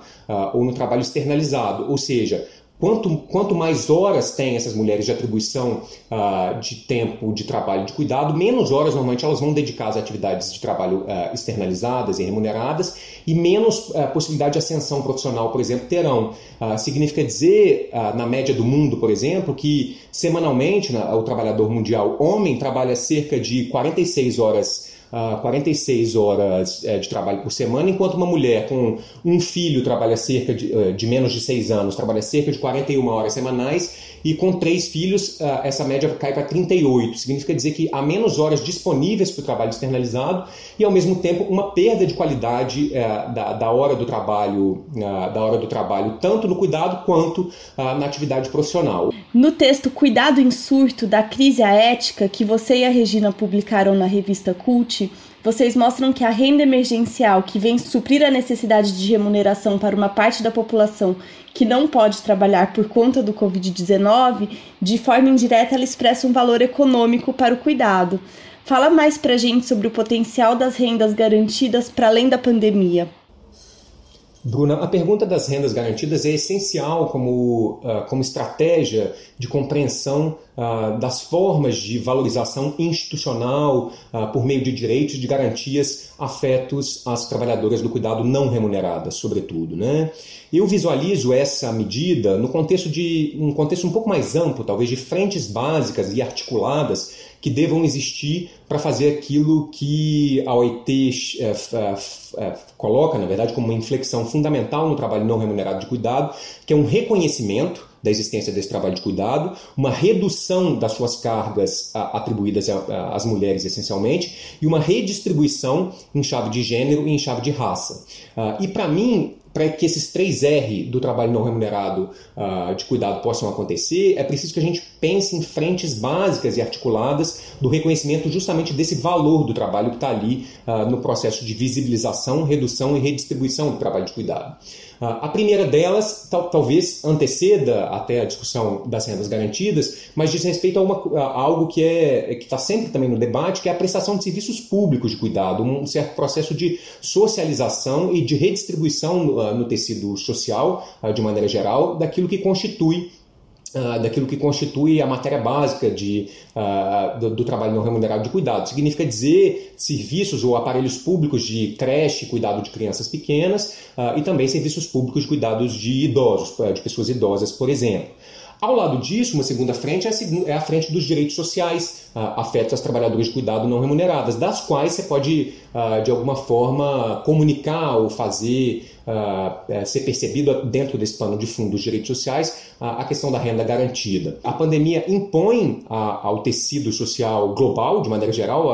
[SPEAKER 4] ou no trabalho externalizado. Ou seja, Quanto, quanto mais horas têm essas mulheres de atribuição uh, de tempo de trabalho de cuidado, menos horas normalmente elas vão dedicar às atividades de trabalho uh, externalizadas e remuneradas e menos uh, possibilidade de ascensão profissional, por exemplo, terão. significa dizer, na média do mundo, por exemplo, que semanalmente o trabalhador mundial homem trabalha cerca de 46 horas uh, 46 horas uh, de trabalho por semana, enquanto uma mulher com um filho trabalha cerca de, uh, de menos de 6 anos, trabalha cerca de 41 horas semanais, e com três filhos, ah, essa média cai para 38. Significa dizer que há menos horas disponíveis para o trabalho externalizado e, ao mesmo tempo, uma perda de qualidade eh, da, hora do trabalho, da hora do trabalho, tanto no cuidado quanto na atividade profissional.
[SPEAKER 2] No texto Cuidado em Surto da Crise à Ética, que você e a Regina publicaram na revista Cult, vocês mostram que a renda emergencial, que vem suprir a necessidade de remuneração para uma parte da população que não pode trabalhar por conta do Covid-19, de forma indireta ela expressa um valor econômico para o cuidado. Fala mais para gente sobre o potencial das rendas garantidas para além da pandemia.
[SPEAKER 4] Bruna, a pergunta das rendas garantidas é essencial como, uh, como estratégia de compreensão uh, das formas de valorização institucional uh, por meio de direitos de garantias afetos às trabalhadoras do cuidado não remuneradas, sobretudo. Né? Eu visualizo essa medida no contexto de um contexto um pouco mais amplo, talvez de frentes básicas e articuladas que devam existir para fazer aquilo que a OIT é, é, coloca, na verdade, como uma inflexão fundamental no trabalho não remunerado de cuidado, que é um reconhecimento da existência desse trabalho de cuidado, uma redução das suas cargas atribuídas às mulheres essencialmente e uma redistribuição em chave de gênero e em chave de raça. Uh, e para mim, para que esses três R do trabalho não remunerado uh, de cuidado possam acontecer, é preciso que a gente pense em frentes básicas e articuladas do reconhecimento justamente desse valor do trabalho que está ali uh, no processo de visibilização, redução e redistribuição do trabalho de cuidado. Ah, a primeira delas tal, talvez anteceda até a discussão das rendas garantidas, mas diz respeito a, uma, a algo que é que está sempre também no debate, que é a prestação de serviços públicos de cuidado, um certo processo de socialização e de redistribuição no, tecido social, ah, de maneira geral, daquilo que constitui Uh, daquilo que constitui a matéria básica de, uh, do, do, trabalho não remunerado de cuidado. Significa dizer serviços ou aparelhos públicos de creche, cuidado de crianças pequenas uh, e também serviços públicos de cuidados de idosos, de pessoas idosas, por exemplo. Ao lado disso, uma segunda frente é a, é frente dos direitos sociais afetos às trabalhadoras de cuidado não remuneradas, das quais você pode, uh, de alguma forma, comunicar ou fazer uh, ser percebido dentro desse plano de fundo dos direitos sociais a questão da renda garantida. A pandemia impõe ao tecido social global, de maneira geral,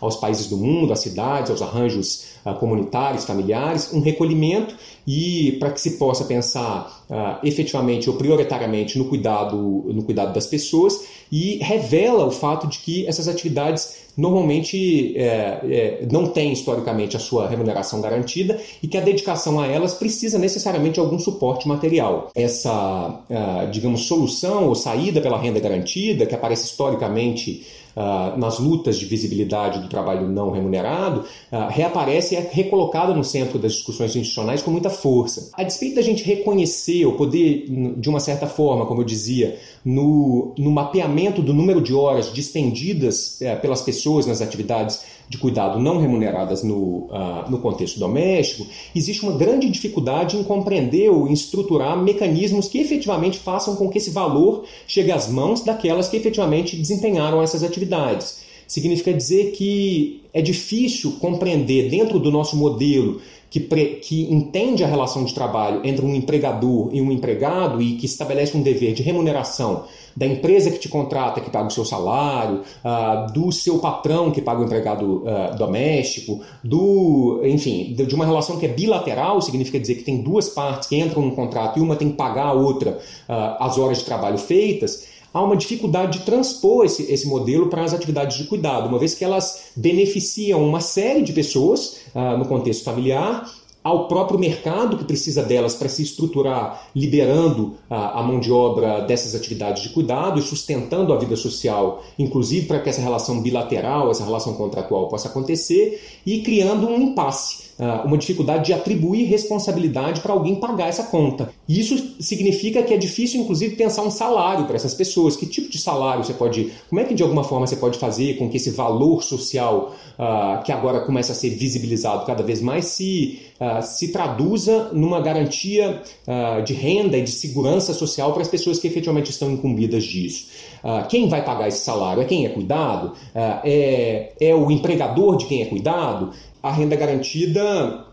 [SPEAKER 4] aos países do mundo, às cidades, aos arranjos comunitários, familiares, um recolhimento e para que se possa pensar uh, efetivamente ou prioritariamente no cuidado, no cuidado das pessoas e revela o fato de que essas atividades normalmente é, é, não têm historicamente a sua remuneração garantida e que a dedicação a elas precisa necessariamente de algum suporte material. Essa, uh, digamos, solução ou saída pela renda garantida, que aparece historicamente uh, nas lutas de visibilidade do trabalho não remunerado, uh, reaparece e é recolocada no centro das discussões institucionais com muita força. A despeito da gente reconhecer ou poder, de uma certa forma, como eu dizia, no, no mapeamento do número de horas dispendidas uh, pelas pessoas nas atividades de cuidado não remuneradas no, uh, no contexto doméstico, existe uma grande dificuldade em compreender ou em estruturar mecanismos que efetivamente façam com que esse valor chegue às mãos daquelas que efetivamente desempenharam essas atividades. Significa dizer que é difícil compreender dentro do nosso modelo que, pre, que entende a relação de trabalho entre um empregador e um empregado e que estabelece um dever de remuneração da empresa que te contrata, que paga o seu salário, uh, do seu patrão que paga o empregado uh, doméstico, do, enfim, de uma relação que é bilateral, significa dizer que tem duas partes que entram no contrato e uma tem que pagar a outra uh, as horas de trabalho feitas há uma dificuldade de transpor esse, esse modelo para as atividades de cuidado, uma vez que elas beneficiam uma série de pessoas uh, no contexto familiar ao próprio mercado que precisa delas para se estruturar, liberando a, a, mão de obra dessas atividades de cuidado e sustentando a vida social, inclusive para que essa relação bilateral, essa relação contratual possa acontecer, e criando um impasse. ah, uma dificuldade de atribuir responsabilidade para alguém pagar essa conta. E isso significa que é difícil, inclusive, pensar um salário para essas pessoas. Que tipo de salário você pode. Como é que de alguma forma você pode fazer com que esse valor social, uh, que agora começa a ser visibilizado cada vez mais, se, uh, se traduza numa garantia uh, de renda e de segurança social para as pessoas que efetivamente estão incumbidas disso? quem vai pagar esse salário? É quem é cuidado? é, é o empregador de quem é cuidado? A renda garantida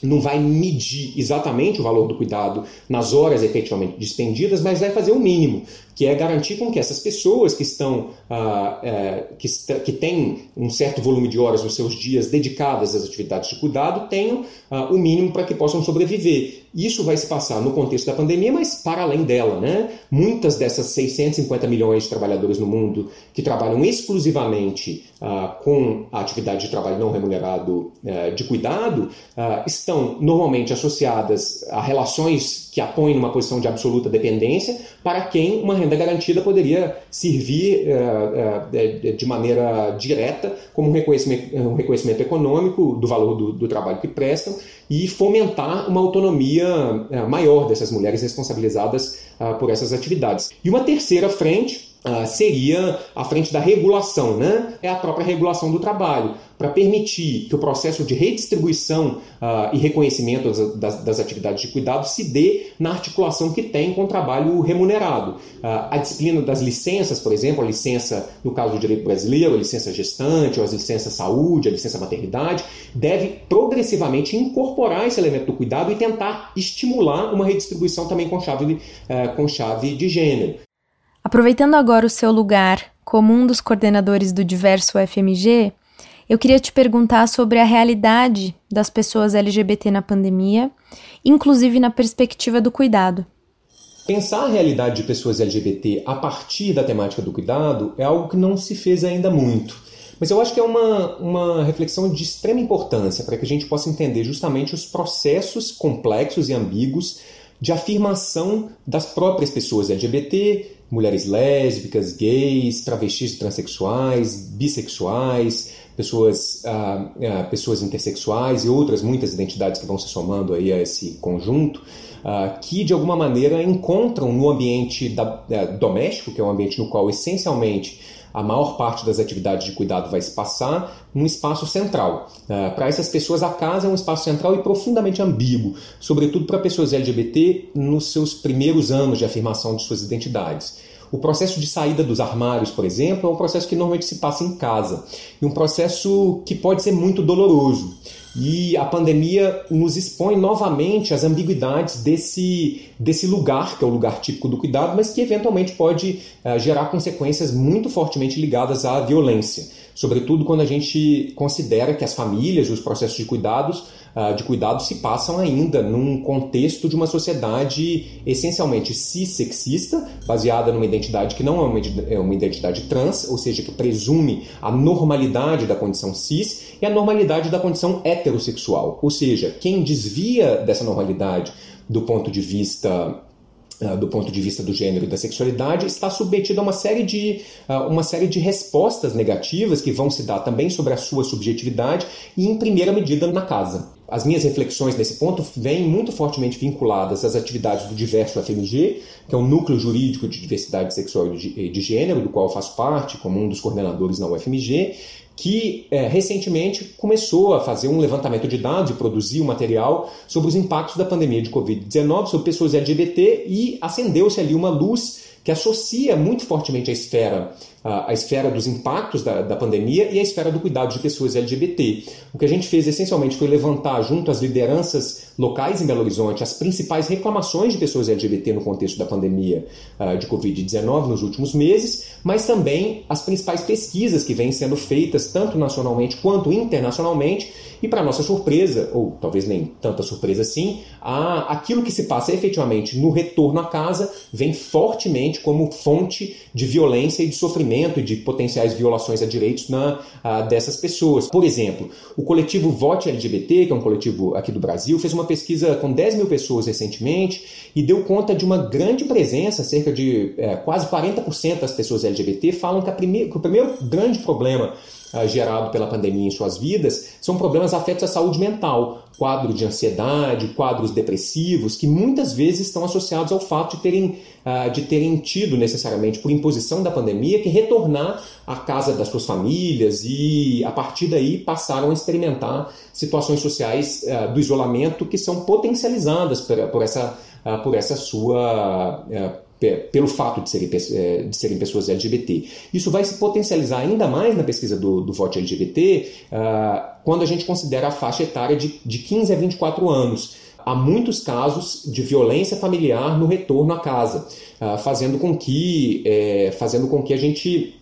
[SPEAKER 4] não vai medir exatamente o valor do cuidado nas horas efetivamente dispendidas, mas vai fazer o mínimo que é garantir com que essas pessoas que estão ah, é, que, que têm um certo volume de horas nos seus dias dedicadas às atividades de cuidado tenham ah, o mínimo para que possam sobreviver. Isso vai se passar no contexto da pandemia, mas para além dela, né? Muitas dessas 650 milhões de trabalhadores no mundo que trabalham exclusivamente ah, com a atividade de trabalho não remunerado eh, de cuidado estão normalmente associadas a relações que a põem numa posição de absoluta dependência, para quem uma renda garantida poderia servir uh, uh, de maneira direta como um reconhecimento, um reconhecimento econômico do valor do, do trabalho que prestam e fomentar uma autonomia uh, maior dessas mulheres responsabilizadas por essas atividades. E uma terceira frente Uh, seria à frente da regulação, né? É a própria regulação do trabalho, para permitir que o processo de redistribuição uh, e reconhecimento das, das, atividades de cuidado se dê na articulação que tem com o trabalho remunerado. Uh, a disciplina das licenças, por exemplo, a licença, no caso do direito brasileiro, a licença gestante, ou as licenças saúde, a licença maternidade, deve progressivamente incorporar esse elemento do cuidado e tentar estimular uma redistribuição também com chave, com chave de gênero.
[SPEAKER 1] Aproveitando agora o seu lugar como um dos coordenadores do Diverso FMG, eu queria te perguntar sobre a realidade das pessoas LGBT na pandemia, inclusive na perspectiva do cuidado.
[SPEAKER 4] Pensar a realidade de pessoas LGBT a partir da temática do cuidado é algo que não se fez ainda muito. Mas eu acho que é uma, uma reflexão de extrema importância para que a gente possa entender justamente os processos complexos e ambíguos de afirmação das próprias pessoas LGBT, mulheres lésbicas, gays, travestis transexuais, bissexuais, pessoas, ah, ah, pessoas intersexuais e outras muitas identidades que vão se somando aí a esse conjunto, ah, que de alguma maneira encontram no ambiente da, doméstico, que é um ambiente no qual essencialmente a maior parte das atividades de cuidado vai se passar num espaço central. Uh, para essas pessoas, a casa é um espaço central e profundamente ambíguo, sobretudo para pessoas LGBT nos seus primeiros anos de afirmação de suas identidades. O processo de saída dos armários, por exemplo, é um processo que normalmente se passa em casa e um processo que pode ser muito doloroso. E a pandemia nos expõe novamente às ambiguidades desse, desse lugar, que é o lugar típico do cuidado, mas que eventualmente pode uh, gerar consequências muito fortemente ligadas à violência. Sobretudo quando a gente considera que as famílias e os processos de cuidados uh, de cuidado se passam ainda num contexto de uma sociedade essencialmente cissexista, baseada numa identidade que não é uma, é uma identidade trans, ou seja, que presume a normalidade da condição cis e a normalidade da condição heterossexual. Ou seja, quem desvia dessa normalidade do ponto de vista ah, do ponto de vista do gênero e da sexualidade, está submetido a uma série, de, ah, uma série de respostas negativas que vão se dar também sobre a sua subjetividade e, em primeira medida, na casa. As minhas reflexões nesse ponto vêm muito fortemente vinculadas às atividades do Diverso FMG, que é o núcleo jurídico de diversidade sexual e de gênero, do qual eu faço parte como um dos coordenadores na UFMG, que é, recentemente começou a fazer um levantamento de dados e produzir um material sobre os impactos da pandemia de Covid-19 sobre pessoas LGBT e acendeu-se ali uma luz que associa muito fortemente a esfera a, esfera dos impactos da, da pandemia e a esfera do cuidado de pessoas LGBT. O que a gente fez essencialmente foi levantar, junto às lideranças locais em Belo Horizonte, as principais reclamações de pessoas LGBT no contexto da pandemia uh, de Covid-19 nos últimos meses, mas também as principais pesquisas que vêm sendo feitas, tanto nacionalmente quanto internacionalmente, e para nossa surpresa, ou talvez nem tanta surpresa assim, a, aquilo que se passa efetivamente no retorno à casa vem fortemente como fonte de violência e de sofrimento e de potenciais violações a direitos na, a, dessas pessoas. Por exemplo, o coletivo Vote LGBT, que é um coletivo aqui do Brasil, fez uma pesquisa com 10 mil pessoas recentemente e deu conta de uma grande presença, cerca de é, quase 40% das pessoas LGBT falam que, primeir, que o primeiro grande problema gerado pela pandemia em suas vidas são problemas afetos à saúde mental, quadro de ansiedade, quadros depressivos, que muitas vezes estão associados ao fato de terem, uh, de terem tido necessariamente, por imposição da pandemia, que retornar à casa das suas famílias e, a partir daí, passaram a experimentar situações sociais uh, do isolamento que são potencializadas por, essa, por essa sua pelo fato de serem, é, de serem pessoas LGBT. Isso vai se potencializar ainda mais na pesquisa do, do voto LGBT uh, quando a gente considera a faixa etária de, de 15 a 24 anos. Há muitos casos de violência familiar no retorno à casa, uh, fazendo com que, é, fazendo com que a gente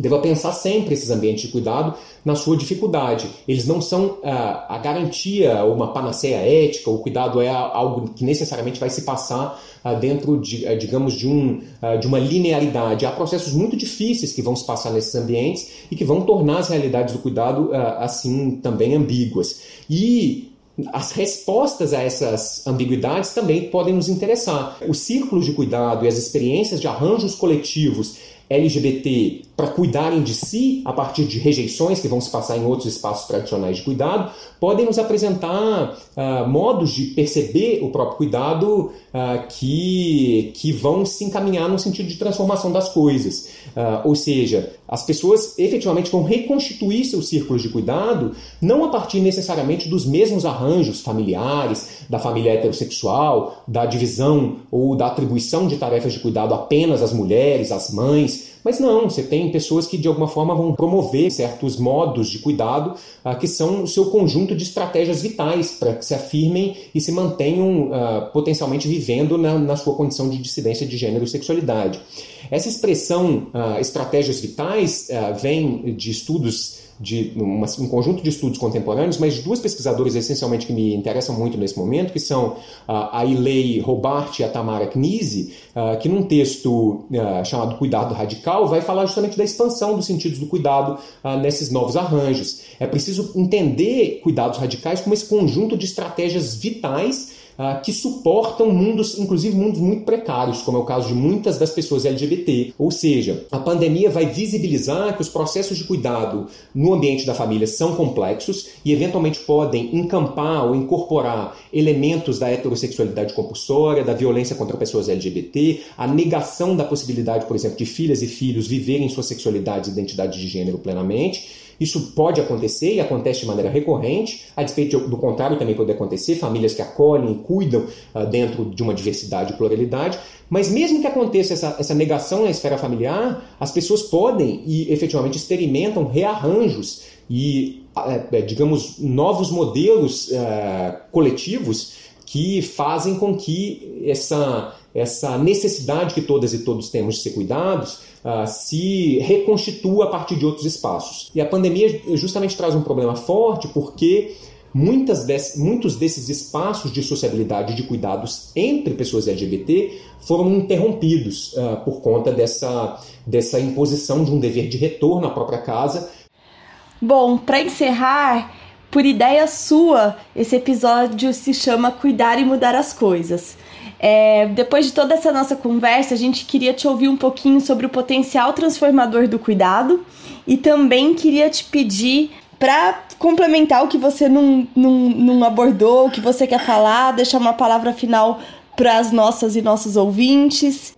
[SPEAKER 4] deva pensar sempre esses ambientes de cuidado na sua dificuldade. Eles não são ah, a garantia ou uma panaceia ética, o cuidado é algo que necessariamente vai se passar ah, dentro, de, ah, digamos, de, um, de uma linearidade. Há processos muito difíceis que vão se passar nesses ambientes e que vão tornar as realidades do cuidado assim também ambíguas. E as respostas a essas ambiguidades também podem nos interessar. Os círculos de cuidado e as experiências de arranjos coletivos LGBT para cuidarem de si a partir de rejeições que vão se passar em outros espaços tradicionais de cuidado, podem nos apresentar uh, modos de perceber o próprio cuidado uh, que, que vão se encaminhar no sentido de transformação das coisas. Uh, ou seja, as pessoas efetivamente vão reconstituir seus círculos de cuidado, não a partir necessariamente dos mesmos arranjos familiares, da família heterossexual, da divisão ou da atribuição de tarefas de cuidado apenas às mulheres, às mães, mas não, você tem pessoas que de alguma forma vão promover certos modos de cuidado uh, que são o seu conjunto de estratégias vitais para que se afirmem e se mantenham uh, potencialmente vivendo na, na, sua condição de dissidência de gênero e sexualidade. Essa expressão uh, estratégias vitais vem de estudos de uma, um conjunto de estudos contemporâneos, mas duas pesquisadoras essencialmente que me interessam muito nesse momento, que são a Ilei Robart e a Tamara Knise, que num texto chamado Cuidado Radical vai falar justamente da expansão dos sentidos do cuidado nesses novos arranjos. É preciso entender cuidados radicais como esse conjunto de estratégias vitais ah, que suportam mundos, inclusive mundos muito precários, como é o caso de muitas das pessoas LGBT. Ou seja, a pandemia vai visibilizar que os processos de cuidado no ambiente da família são complexos e eventualmente podem encampar ou incorporar elementos da heterossexualidade compulsória, da violência contra pessoas LGBT, a negação da possibilidade, por exemplo, de filhas e filhos viverem sua sexualidade e identidade de gênero plenamente isso pode acontecer e acontece de maneira recorrente, a despeito do contrário também pode acontecer, famílias que acolhem e cuidam uh, dentro de uma diversidade e pluralidade. Mas mesmo que aconteça essa, essa negação na esfera familiar, as pessoas podem e efetivamente experimentam rearranjos e, uh, digamos, novos modelos uh, coletivos que fazem com que essa, essa necessidade que todas e todos temos de ser cuidados uh, se reconstitua a partir de outros espaços. E a pandemia justamente traz um problema forte porque muitas desse, muitos desses espaços de sociabilidade e de cuidados entre pessoas LGBT foram interrompidos uh, por conta dessa, dessa imposição de um dever de retorno à própria casa.
[SPEAKER 2] Bom, para encerrar, por ideia sua, esse episódio se chama Cuidar e Mudar as Coisas. É, depois de toda essa nossa conversa, a gente queria te ouvir um pouquinho sobre o potencial transformador do cuidado e também queria te pedir para complementar o que você não, não, não abordou, o que você quer falar, deixar uma palavra final para as nossas e nossos ouvintes.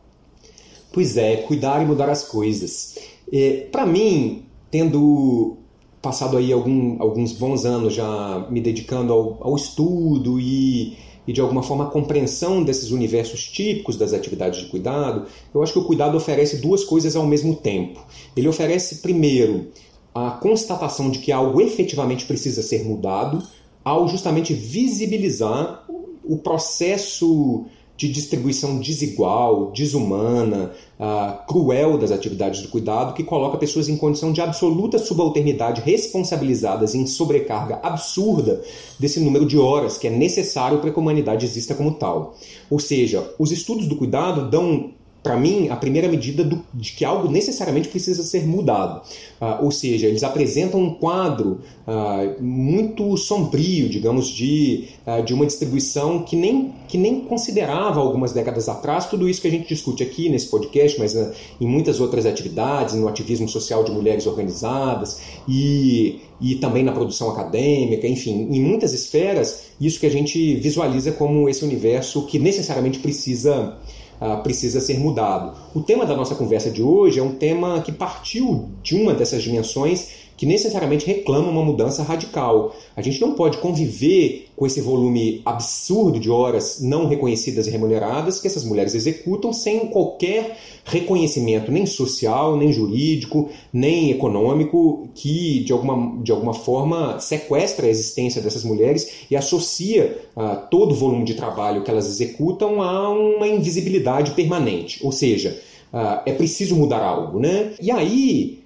[SPEAKER 4] Pois é, cuidar e mudar as coisas. É, para mim, tendo passado aí algum, alguns bons anos já me dedicando ao, ao estudo e e de alguma forma a compreensão desses universos típicos das atividades de cuidado, eu acho que o cuidado oferece duas coisas ao mesmo tempo. Ele oferece, primeiro, a constatação de que algo efetivamente precisa ser mudado, ao justamente visibilizar o processo de distribuição desigual, desumana, uh, cruel das atividades do cuidado, que coloca pessoas em condição de absoluta subalternidade, responsabilizadas em sobrecarga absurda desse número de horas que é necessário para que a humanidade exista como tal. Ou seja, os estudos do cuidado dão para mim, a primeira medida do, de que algo necessariamente precisa ser mudado. Uh, ou seja, eles apresentam um quadro uh, muito sombrio, digamos, de, uh, de uma distribuição que nem, que nem considerava algumas décadas atrás tudo isso que a gente discute aqui nesse podcast, mas em muitas outras atividades, no ativismo social de mulheres organizadas e, e também na produção acadêmica, enfim, em muitas esferas, isso que a gente visualiza como esse universo que necessariamente precisa uh, precisa ser mudado. O tema da nossa conversa de hoje é um tema que partiu de uma dessas dimensões que necessariamente reclama uma mudança radical. A gente não pode conviver com esse volume absurdo de horas não reconhecidas e remuneradas que essas mulheres executam sem qualquer reconhecimento nem social, nem jurídico, nem econômico que de alguma, de alguma forma sequestra a existência dessas mulheres e associa uh, todo o volume de trabalho que elas executam a uma invisibilidade permanente. Ou seja, uh, é preciso mudar algo, né? E aí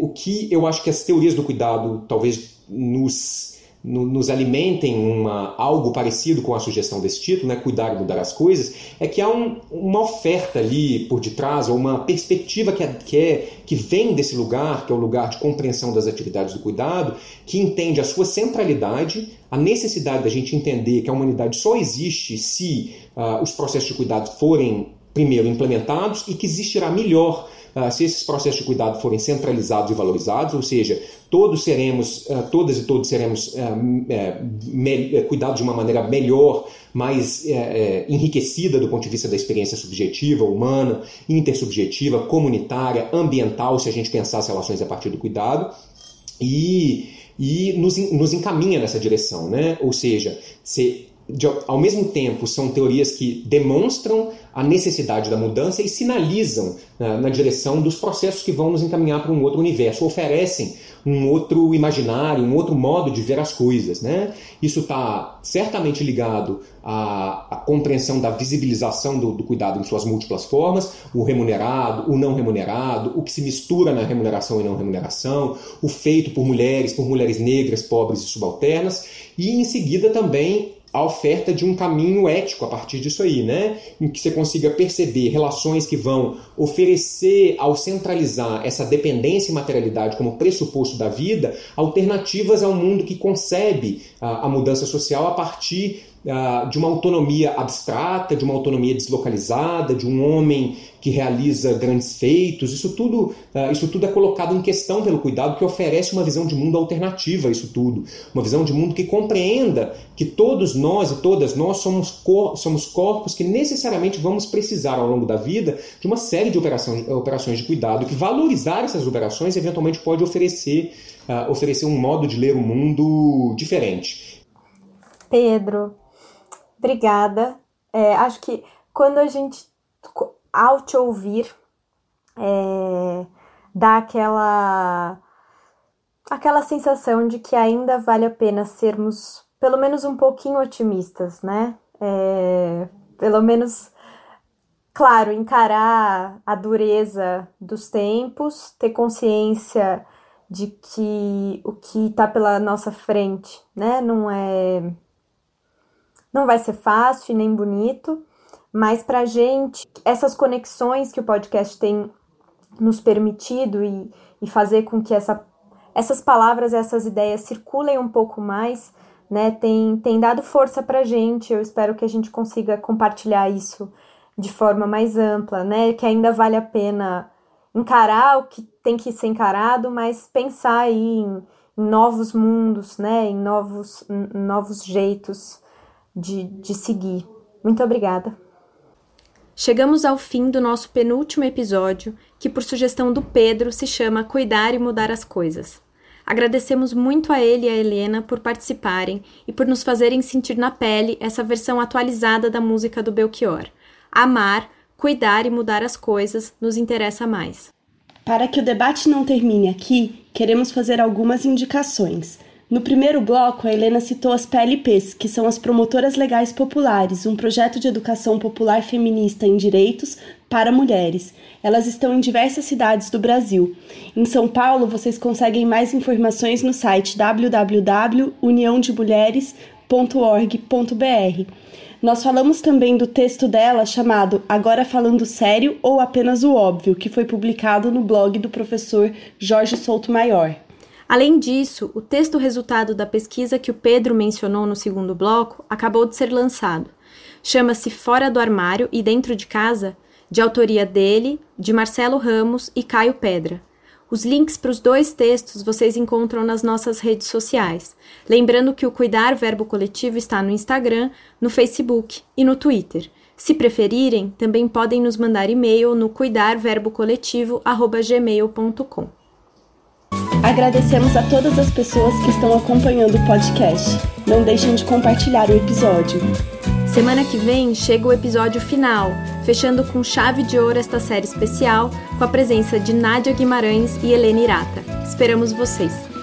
[SPEAKER 4] o que eu acho que as teorias do cuidado talvez nos, no, nos alimentem uma, algo parecido com a sugestão desse título, né, cuidar e mudar as coisas, é que há um, uma oferta ali por detrás, ou uma perspectiva que, é, que, é, que vem desse lugar, que é o lugar de compreensão das atividades do cuidado, que entende a sua centralidade, a necessidade da gente entender que a humanidade só existe se uh, os processos de cuidado forem primeiro implementados e que existirá melhor se esses processos de cuidado forem centralizados e valorizados, ou seja, todos seremos, uh, todas e todos seremos uh, cuidados de uma maneira melhor, mais enriquecida do ponto de vista da experiência subjetiva, humana, intersubjetiva, comunitária, ambiental, se a gente pensar as relações a partir do cuidado, e, e nos, nos encaminha nessa direção, né? ou seja, se de, ao mesmo tempo, são teorias que demonstram a necessidade da mudança e sinalizam na, na direção dos processos que vão nos encaminhar para um outro universo, oferecem um outro imaginário, um outro modo de ver as coisas. Né? Isso está certamente ligado à, à, compreensão da visibilização do, do, cuidado em suas múltiplas formas, o remunerado, o não remunerado, o que se mistura na remuneração e não remuneração, o feito por mulheres, por mulheres negras, pobres e subalternas, e em seguida também a oferta de um caminho ético a partir disso aí, né? Em que você consiga perceber relações que vão oferecer, ao centralizar essa dependência e materialidade como pressuposto da vida, alternativas ao mundo que concebe a, a mudança social a partir de uma autonomia abstrata, de uma autonomia deslocalizada, de um homem que realiza grandes feitos. Isso tudo, uh, isso tudo é colocado em questão pelo cuidado que oferece uma visão de mundo alternativa a isso tudo, uma visão de mundo que compreenda que todos nós e todas nós somos, cor somos corpos que necessariamente vamos precisar ao longo da vida de uma série de operações, operações de cuidado, que valorizar essas operações eventualmente pode oferecer, uh, oferecer um modo de ler o mundo diferente.
[SPEAKER 1] Pedro, Obrigada. É, acho que quando a gente, ao te ouvir, é, dá aquela, aquela sensação de que ainda vale a pena sermos pelo menos um pouquinho otimistas, né? É, pelo menos, claro, encarar a dureza dos tempos, ter consciência de que o que está pela nossa frente, né, não é não vai ser fácil nem bonito, mas para a gente, essas conexões que o podcast tem nos permitido e, e fazer com que essa, essas palavras, essas ideias circulem um pouco mais, né, tem, tem dado força para a gente. Eu espero que a gente consiga compartilhar isso de forma mais ampla, né, que ainda vale a pena encarar o que tem que ser encarado, mas pensar aí em, em novos mundos, né, em novos, em novos jeitos de, de seguir. Muito obrigada. Chegamos ao fim do nosso penúltimo episódio, que por sugestão do Pedro se chama Cuidar e Mudar as Coisas. Agradecemos muito a ele e a Helena por participarem e por nos fazerem sentir na pele essa versão atualizada da música do Belchior. Amar, cuidar e mudar as coisas nos interessa mais.
[SPEAKER 2] Para que o debate não termine aqui, queremos fazer algumas indicações. No primeiro bloco, a Helena citou as PLPs, que são as Promotoras Legais Populares, um projeto de educação popular feminista em direitos para mulheres. Elas estão em diversas cidades do Brasil. Em São Paulo, vocês conseguem mais informações no site www.uniãodemulheres.org.br. Nós falamos também do texto dela chamado Agora Falando Sério ou Apenas o Óbvio, que foi publicado no blog do professor Jorge Souto Maior.
[SPEAKER 1] Além disso, o texto resultado da pesquisa que o Pedro mencionou no segundo bloco acabou de ser lançado. Chama-se Fora do Armário e Dentro de Casa, de autoria dele, de Marcelo Ramos e Caio Pedra. Os links para os dois textos vocês encontram nas nossas redes sociais. Lembrando que o Cuidar Verbo Coletivo está no Instagram, no Facebook e no Twitter. Se preferirem, também podem nos mandar e-mail no cuidarverbocoletivo@gmail.com.
[SPEAKER 2] Agradecemos a todas as pessoas que estão acompanhando o podcast. Não deixem de compartilhar o episódio.
[SPEAKER 1] Semana que vem chega o episódio final, fechando com chave de ouro esta série especial, com a presença de Nádia Guimarães e Helena Irata. Esperamos vocês!